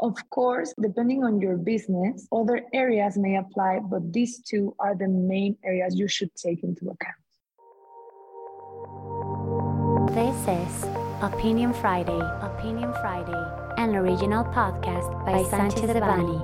Of course, depending on your business, other areas may apply, but these two are the main areas you should take into account. This is Opinion Friday, Opinion Friday, an original podcast by, by Sanchez Devanny.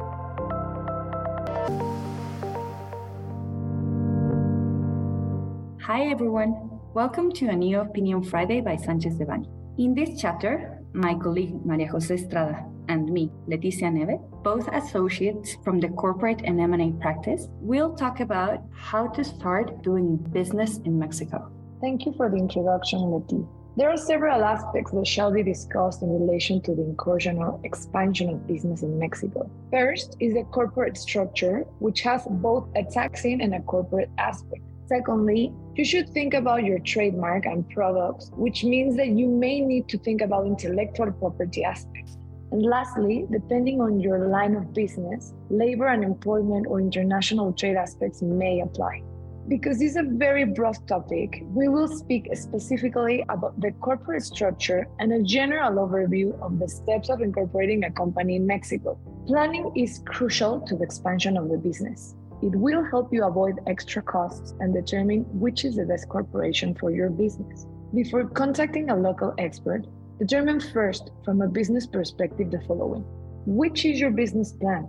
Hi everyone, welcome to a new Opinion Friday by Sanchez Devanny. In this chapter, my colleague Maria Jose Estrada and me, Leticia Neve, both associates from the corporate and M&A practice, will talk about how to start doing business in Mexico. Thank you for the introduction, Leti. There are several aspects that shall be discussed in relation to the incursion or expansion of business in Mexico. First is the corporate structure, which has both a taxing and a corporate aspect. Secondly, you should think about your trademark and products, which means that you may need to think about intellectual property aspects. And lastly, depending on your line of business, labor and employment or international trade aspects may apply. Because this is a very broad topic, we will speak specifically about the corporate structure and a general overview of the steps of incorporating a company in Mexico. Planning is crucial to the expansion of the business. It will help you avoid extra costs and determine which is the best corporation for your business. Before contacting a local expert, determine first, from a business perspective, the following Which is your business plan?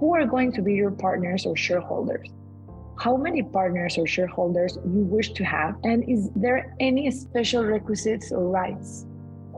Who are going to be your partners or shareholders? How many partners or shareholders you wish to have? And is there any special requisites or rights?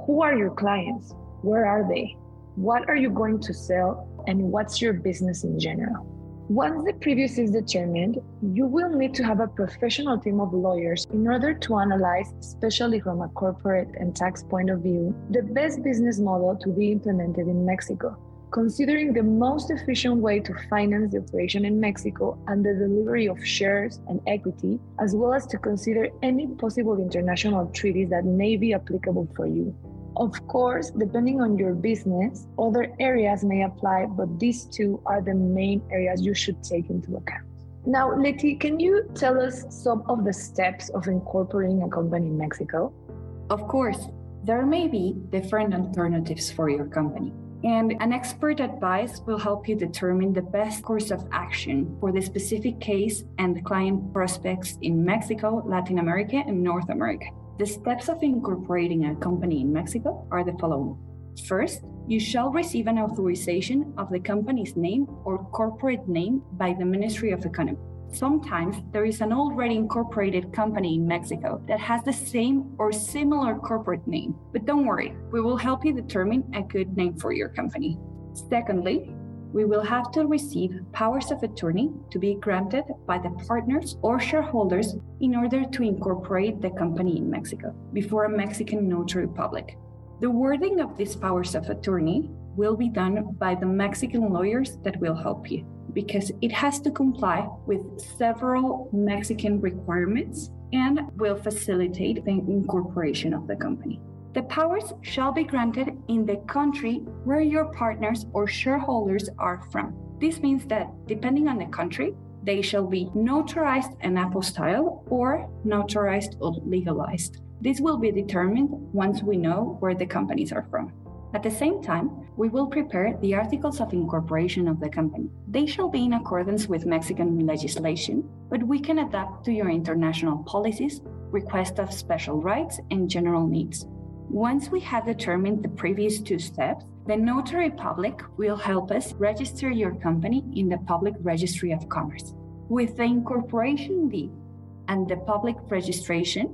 Who are your clients? Where are they? What are you going to sell? And what's your business in general? Once the previous is determined, you will need to have a professional team of lawyers in order to analyze, especially from a corporate and tax point of view, the best business model to be implemented in Mexico, considering the most efficient way to finance the operation in Mexico and the delivery of shares and equity, as well as to consider any possible international treaties that may be applicable for you. Of course, depending on your business, other areas may apply, but these two are the main areas you should take into account. Now, Leti, can you tell us some of the steps of incorporating a company in Mexico? Of course, there may be different alternatives for your company. And an expert advice will help you determine the best course of action for the specific case and client prospects in Mexico, Latin America, and North America. The steps of incorporating a company in Mexico are the following. First, you shall receive an authorization of the company's name or corporate name by the Ministry of Economy. Sometimes there is an already incorporated company in Mexico that has the same or similar corporate name, but don't worry, we will help you determine a good name for your company. Secondly, we will have to receive powers of attorney to be granted by the partners or shareholders in order to incorporate the company in Mexico before a Mexican notary public. The wording of these powers of attorney will be done by the Mexican lawyers that will help you because it has to comply with several Mexican requirements and will facilitate the incorporation of the company. The powers shall be granted in the country where your partners or shareholders are from. This means that depending on the country, they shall be notarized and apostille or notarized or legalized. This will be determined once we know where the companies are from. At the same time, we will prepare the articles of incorporation of the company. They shall be in accordance with Mexican legislation, but we can adapt to your international policies, request of special rights, and general needs. Once we have determined the previous two steps, the notary public will help us register your company in the public registry of commerce. With the incorporation deed and the public registration,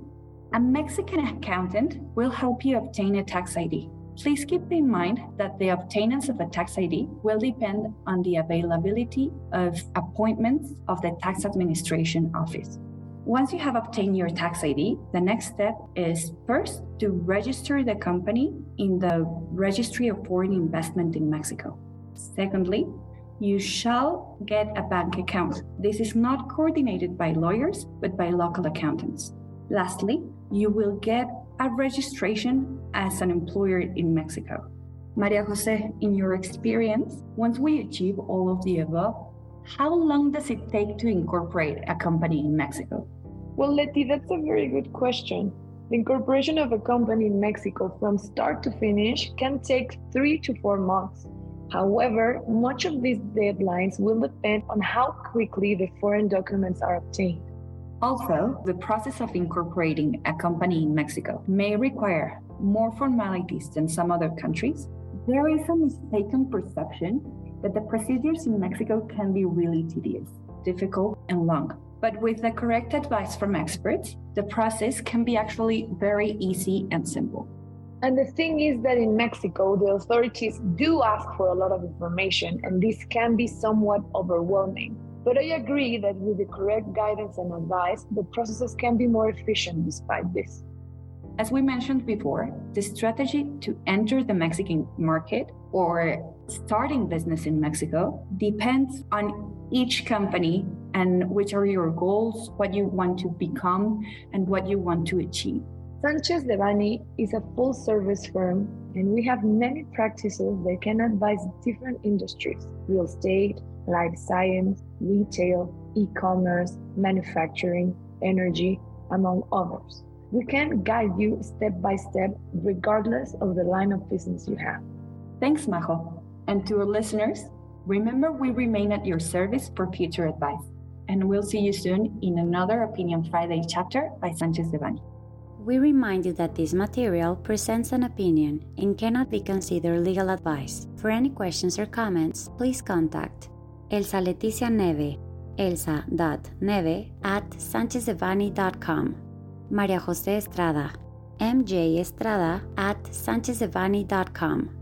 a Mexican accountant will help you obtain a tax ID. Please keep in mind that the obtainance of a tax ID will depend on the availability of appointments of the tax administration office. Once you have obtained your tax ID, the next step is first to register the company in the Registry of Foreign Investment in Mexico. Secondly, you shall get a bank account. This is not coordinated by lawyers, but by local accountants. Lastly, you will get a registration as an employer in Mexico. Maria Jose, in your experience, once we achieve all of the above, how long does it take to incorporate a company in Mexico? Well, Leti, that's a very good question. The incorporation of a company in Mexico from start to finish can take three to four months. However, much of these deadlines will depend on how quickly the foreign documents are obtained. Also, the process of incorporating a company in Mexico may require more formalities than some other countries. There is a mistaken perception that the procedures in Mexico can be really tedious, difficult, and long. But with the correct advice from experts, the process can be actually very easy and simple. And the thing is that in Mexico, the authorities do ask for a lot of information, and this can be somewhat overwhelming. But I agree that with the correct guidance and advice, the processes can be more efficient despite this. As we mentioned before, the strategy to enter the Mexican market or starting business in Mexico depends on each company and which are your goals, what you want to become, and what you want to achieve. Sanchez Devanny is a full service firm, and we have many practices that can advise different industries real estate, life science, retail, e commerce, manufacturing, energy, among others. We can guide you step by step, regardless of the line of business you have. Thanks, Majo. And to our listeners, remember we remain at your service for future advice. And we'll see you soon in another Opinion Friday chapter by Sanchez Devanny. We remind you that this material presents an opinion and cannot be considered legal advice. For any questions or comments, please contact Elsa Leticia Neve, elsa.neve at sanchezdevanny.com, Maria Jose Estrada, MJ Estrada at sanchezdevanny.com.